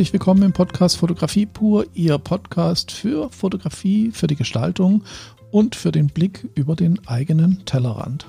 Herzlich willkommen im Podcast Fotografie pur, Ihr Podcast für Fotografie, für die Gestaltung und für den Blick über den eigenen Tellerrand.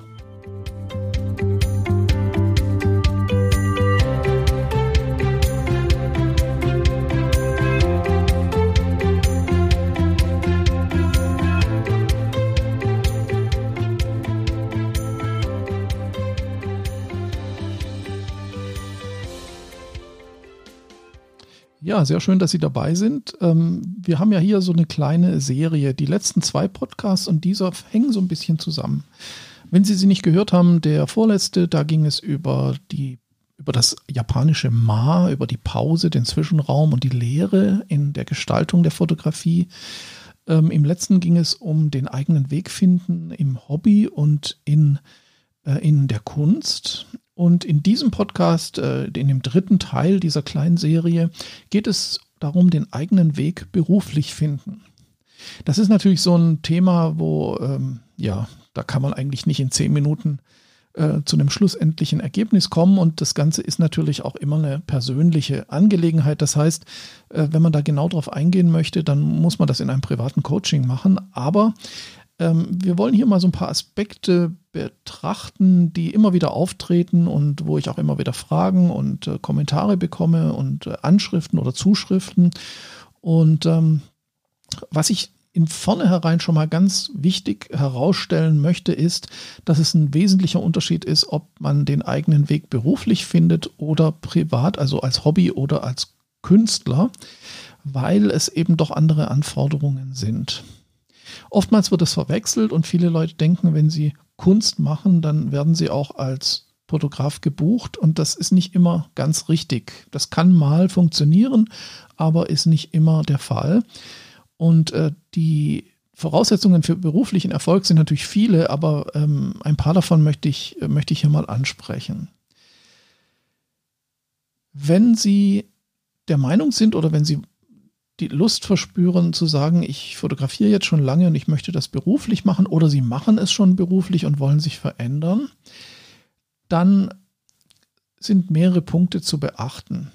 Ja, sehr schön, dass Sie dabei sind. Ähm, wir haben ja hier so eine kleine Serie. Die letzten zwei Podcasts und dieser hängen so ein bisschen zusammen. Wenn Sie sie nicht gehört haben, der vorletzte, da ging es über die über das japanische Ma, über die Pause, den Zwischenraum und die Lehre in der Gestaltung der Fotografie. Ähm, Im letzten ging es um den eigenen Weg finden im Hobby und in, in der Kunst. Und in diesem Podcast, äh, in dem dritten Teil dieser kleinen Serie, geht es darum, den eigenen Weg beruflich finden. Das ist natürlich so ein Thema, wo, ähm, ja, da kann man eigentlich nicht in zehn Minuten äh, zu einem schlussendlichen Ergebnis kommen. Und das Ganze ist natürlich auch immer eine persönliche Angelegenheit. Das heißt, äh, wenn man da genau drauf eingehen möchte, dann muss man das in einem privaten Coaching machen. Aber wir wollen hier mal so ein paar Aspekte betrachten, die immer wieder auftreten und wo ich auch immer wieder Fragen und äh, Kommentare bekomme und äh, Anschriften oder Zuschriften. Und ähm, was ich in vornherein schon mal ganz wichtig herausstellen möchte, ist, dass es ein wesentlicher Unterschied ist, ob man den eigenen Weg beruflich findet oder privat, also als Hobby oder als Künstler, weil es eben doch andere Anforderungen sind. Oftmals wird das verwechselt und viele Leute denken, wenn sie Kunst machen, dann werden sie auch als Fotograf gebucht und das ist nicht immer ganz richtig. Das kann mal funktionieren, aber ist nicht immer der Fall. Und äh, die Voraussetzungen für beruflichen Erfolg sind natürlich viele, aber ähm, ein paar davon möchte ich, möchte ich hier mal ansprechen. Wenn Sie der Meinung sind oder wenn Sie die Lust verspüren zu sagen, ich fotografiere jetzt schon lange und ich möchte das beruflich machen oder sie machen es schon beruflich und wollen sich verändern, dann sind mehrere Punkte zu beachten.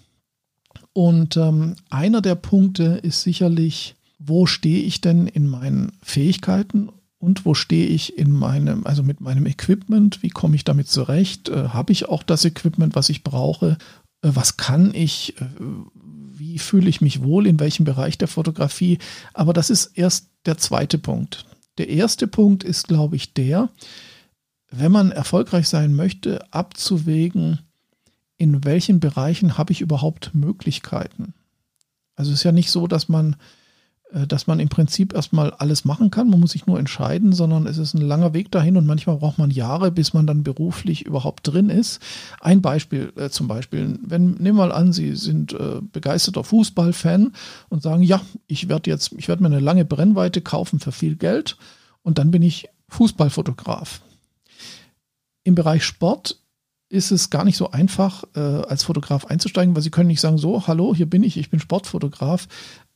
Und ähm, einer der Punkte ist sicherlich, wo stehe ich denn in meinen Fähigkeiten und wo stehe ich in meinem, also mit meinem Equipment, wie komme ich damit zurecht? Äh, Habe ich auch das Equipment, was ich brauche? Äh, was kann ich? Äh, wie fühle ich mich wohl, in welchem Bereich der Fotografie. Aber das ist erst der zweite Punkt. Der erste Punkt ist, glaube ich, der, wenn man erfolgreich sein möchte, abzuwägen, in welchen Bereichen habe ich überhaupt Möglichkeiten. Also es ist ja nicht so, dass man dass man im Prinzip erstmal alles machen kann. Man muss sich nur entscheiden, sondern es ist ein langer Weg dahin und manchmal braucht man Jahre, bis man dann beruflich überhaupt drin ist. Ein Beispiel äh, zum Beispiel, wenn, nehmen wir mal an, Sie sind äh, begeisterter Fußballfan und sagen, ja, ich werde jetzt, ich werde mir eine lange Brennweite kaufen für viel Geld und dann bin ich Fußballfotograf. Im Bereich Sport ist es gar nicht so einfach, äh, als Fotograf einzusteigen, weil Sie können nicht sagen, so, hallo, hier bin ich, ich bin Sportfotograf.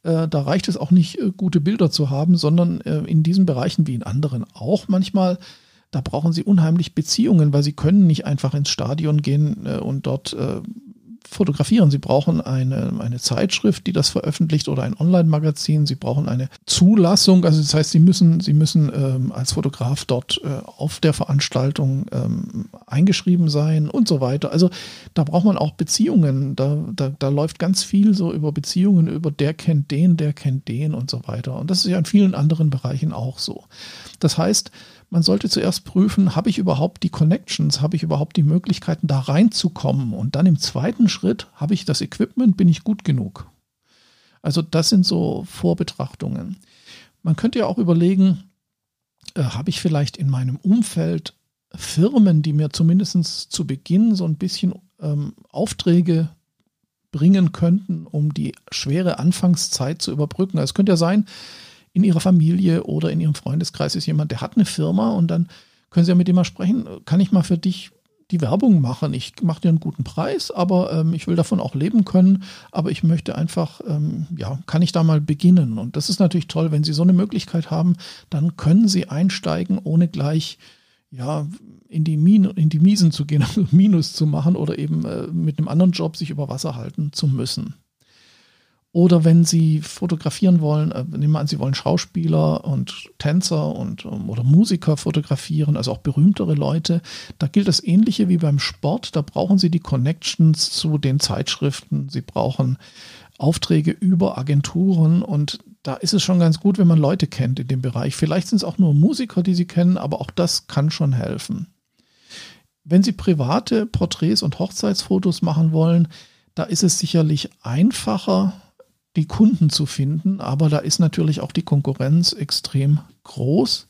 Äh, da reicht es auch nicht, äh, gute Bilder zu haben, sondern äh, in diesen Bereichen wie in anderen auch manchmal, da brauchen sie unheimlich Beziehungen, weil sie können nicht einfach ins Stadion gehen und dort fotografieren. Sie brauchen eine, eine Zeitschrift, die das veröffentlicht oder ein Online-Magazin. Sie brauchen eine Zulassung. Also das heißt, Sie müssen, Sie müssen ähm, als Fotograf dort äh, auf der Veranstaltung ähm, eingeschrieben sein und so weiter. Also da braucht man auch Beziehungen. Da, da, da läuft ganz viel so über Beziehungen, über der kennt den, der kennt den und so weiter. Und das ist ja in vielen anderen Bereichen auch so. Das heißt, man sollte zuerst prüfen, habe ich überhaupt die Connections, habe ich überhaupt die Möglichkeiten, da reinzukommen. Und dann im zweiten Schritt, habe ich das Equipment, bin ich gut genug. Also das sind so Vorbetrachtungen. Man könnte ja auch überlegen, äh, habe ich vielleicht in meinem Umfeld Firmen, die mir zumindest zu Beginn so ein bisschen ähm, Aufträge bringen könnten, um die schwere Anfangszeit zu überbrücken. Also es könnte ja sein, in ihrer Familie oder in ihrem Freundeskreis ist jemand, der hat eine Firma und dann können Sie ja mit dem mal sprechen, kann ich mal für dich die Werbung machen. Ich mache dir einen guten Preis, aber ähm, ich will davon auch leben können. Aber ich möchte einfach, ähm, ja, kann ich da mal beginnen? Und das ist natürlich toll, wenn Sie so eine Möglichkeit haben, dann können Sie einsteigen, ohne gleich, ja, in die, Min in die Miesen zu gehen, also Minus zu machen oder eben äh, mit einem anderen Job sich über Wasser halten zu müssen. Oder wenn Sie fotografieren wollen, äh, nehmen wir an, Sie wollen Schauspieler und Tänzer und ähm, oder Musiker fotografieren, also auch berühmtere Leute. Da gilt das Ähnliche wie beim Sport. Da brauchen Sie die Connections zu den Zeitschriften. Sie brauchen Aufträge über Agenturen und da ist es schon ganz gut, wenn man Leute kennt in dem Bereich. Vielleicht sind es auch nur Musiker, die Sie kennen, aber auch das kann schon helfen. Wenn Sie private Porträts und Hochzeitsfotos machen wollen, da ist es sicherlich einfacher, die Kunden zu finden, aber da ist natürlich auch die Konkurrenz extrem groß.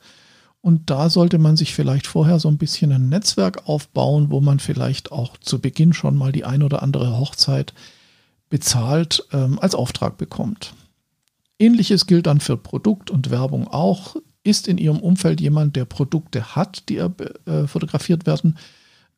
Und da sollte man sich vielleicht vorher so ein bisschen ein Netzwerk aufbauen, wo man vielleicht auch zu Beginn schon mal die ein oder andere Hochzeit bezahlt ähm, als Auftrag bekommt. Ähnliches gilt dann für Produkt und Werbung auch. Ist in Ihrem Umfeld jemand, der Produkte hat, die er, äh, fotografiert werden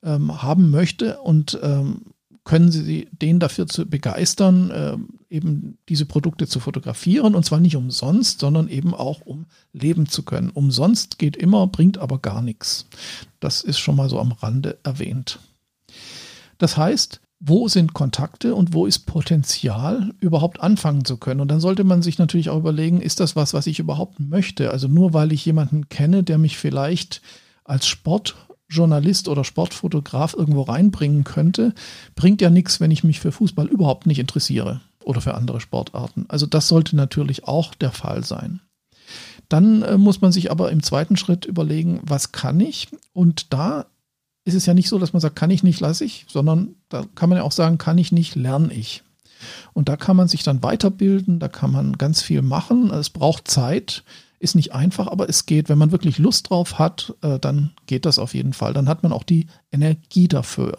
ähm, haben möchte und ähm, können Sie den dafür zu begeistern, äh, eben diese Produkte zu fotografieren und zwar nicht umsonst, sondern eben auch um leben zu können. Umsonst geht immer, bringt aber gar nichts. Das ist schon mal so am Rande erwähnt. Das heißt, wo sind Kontakte und wo ist Potenzial, überhaupt anfangen zu können. Und dann sollte man sich natürlich auch überlegen, ist das was, was ich überhaupt möchte? Also nur weil ich jemanden kenne, der mich vielleicht als Sport Journalist oder Sportfotograf irgendwo reinbringen könnte, bringt ja nichts, wenn ich mich für Fußball überhaupt nicht interessiere oder für andere Sportarten. Also das sollte natürlich auch der Fall sein. Dann äh, muss man sich aber im zweiten Schritt überlegen, was kann ich? Und da ist es ja nicht so, dass man sagt, kann ich nicht, lasse ich, sondern da kann man ja auch sagen, kann ich nicht, lerne ich. Und da kann man sich dann weiterbilden, da kann man ganz viel machen. Es braucht Zeit. Ist nicht einfach, aber es geht. Wenn man wirklich Lust drauf hat, äh, dann geht das auf jeden Fall. Dann hat man auch die Energie dafür.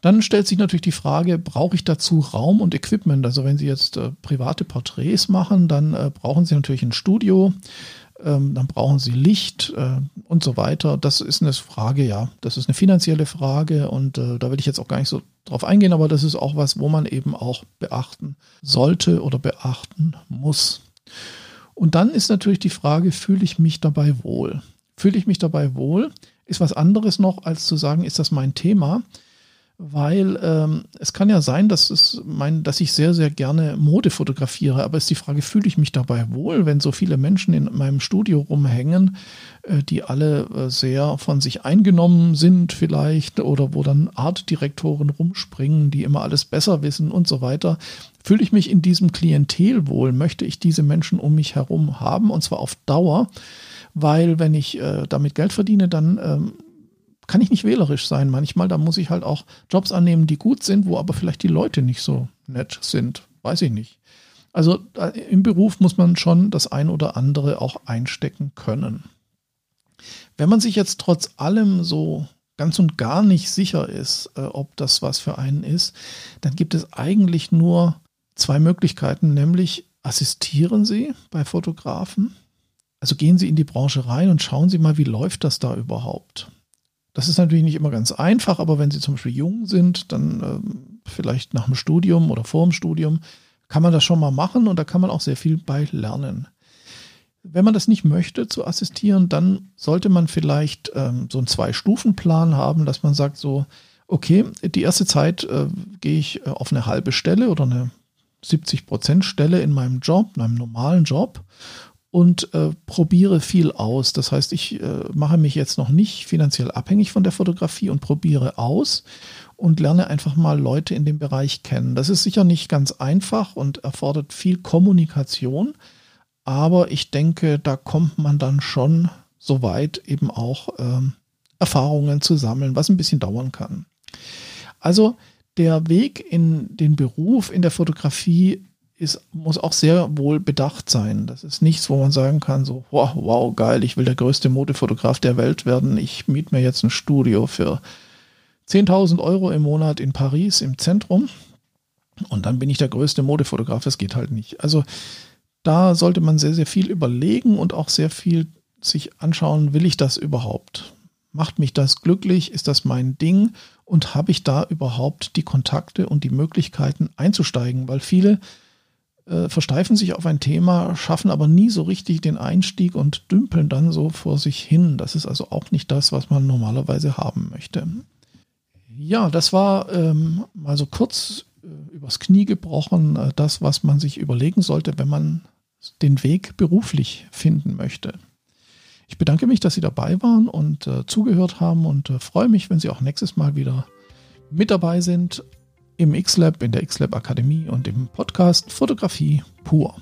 Dann stellt sich natürlich die Frage, brauche ich dazu Raum und Equipment? Also wenn Sie jetzt äh, private Porträts machen, dann äh, brauchen Sie natürlich ein Studio, ähm, dann brauchen Sie Licht äh, und so weiter. Das ist eine Frage, ja, das ist eine finanzielle Frage und äh, da will ich jetzt auch gar nicht so drauf eingehen, aber das ist auch was, wo man eben auch beachten sollte oder beachten muss. Und dann ist natürlich die Frage, fühle ich mich dabei wohl? Fühle ich mich dabei wohl? Ist was anderes noch, als zu sagen, ist das mein Thema? Weil ähm, es kann ja sein, dass, es mein, dass ich sehr, sehr gerne Mode fotografiere, aber ist die Frage, fühle ich mich dabei wohl, wenn so viele Menschen in meinem Studio rumhängen, äh, die alle äh, sehr von sich eingenommen sind vielleicht oder wo dann Artdirektoren rumspringen, die immer alles besser wissen und so weiter. Fühle ich mich in diesem Klientel wohl? Möchte ich diese Menschen um mich herum haben und zwar auf Dauer? Weil wenn ich äh, damit Geld verdiene, dann ähm, kann ich nicht wählerisch sein manchmal. Da muss ich halt auch Jobs annehmen, die gut sind, wo aber vielleicht die Leute nicht so nett sind. Weiß ich nicht. Also im Beruf muss man schon das ein oder andere auch einstecken können. Wenn man sich jetzt trotz allem so ganz und gar nicht sicher ist, äh, ob das was für einen ist, dann gibt es eigentlich nur zwei Möglichkeiten, nämlich assistieren Sie bei Fotografen. Also gehen Sie in die Branche rein und schauen Sie mal, wie läuft das da überhaupt. Das ist natürlich nicht immer ganz einfach, aber wenn Sie zum Beispiel jung sind, dann äh, vielleicht nach dem Studium oder vor dem Studium, kann man das schon mal machen und da kann man auch sehr viel bei lernen. Wenn man das nicht möchte, zu assistieren, dann sollte man vielleicht ähm, so einen Zwei-Stufen-Plan haben, dass man sagt so, okay, die erste Zeit äh, gehe ich äh, auf eine halbe Stelle oder eine 70 Prozent Stelle in meinem Job, in meinem normalen Job und äh, probiere viel aus. Das heißt, ich äh, mache mich jetzt noch nicht finanziell abhängig von der Fotografie und probiere aus und lerne einfach mal Leute in dem Bereich kennen. Das ist sicher nicht ganz einfach und erfordert viel Kommunikation, aber ich denke, da kommt man dann schon so weit eben auch ähm, Erfahrungen zu sammeln, was ein bisschen dauern kann. Also der Weg in den Beruf in der Fotografie ist, muss auch sehr wohl bedacht sein. Das ist nichts, wo man sagen kann, so, wow, wow, geil, ich will der größte Modefotograf der Welt werden. Ich miete mir jetzt ein Studio für 10.000 Euro im Monat in Paris im Zentrum und dann bin ich der größte Modefotograf. Das geht halt nicht. Also da sollte man sehr, sehr viel überlegen und auch sehr viel sich anschauen, will ich das überhaupt? Macht mich das glücklich? Ist das mein Ding? Und habe ich da überhaupt die Kontakte und die Möglichkeiten einzusteigen? Weil viele äh, versteifen sich auf ein Thema, schaffen aber nie so richtig den Einstieg und dümpeln dann so vor sich hin. Das ist also auch nicht das, was man normalerweise haben möchte. Ja, das war ähm, mal so kurz äh, über übers Knie gebrochen, äh, das, was man sich überlegen sollte, wenn man den Weg beruflich finden möchte. Ich bedanke mich, dass Sie dabei waren und äh, zugehört haben und äh, freue mich, wenn Sie auch nächstes Mal wieder mit dabei sind im X-Lab, in der X-Lab Akademie und im Podcast Fotografie pur.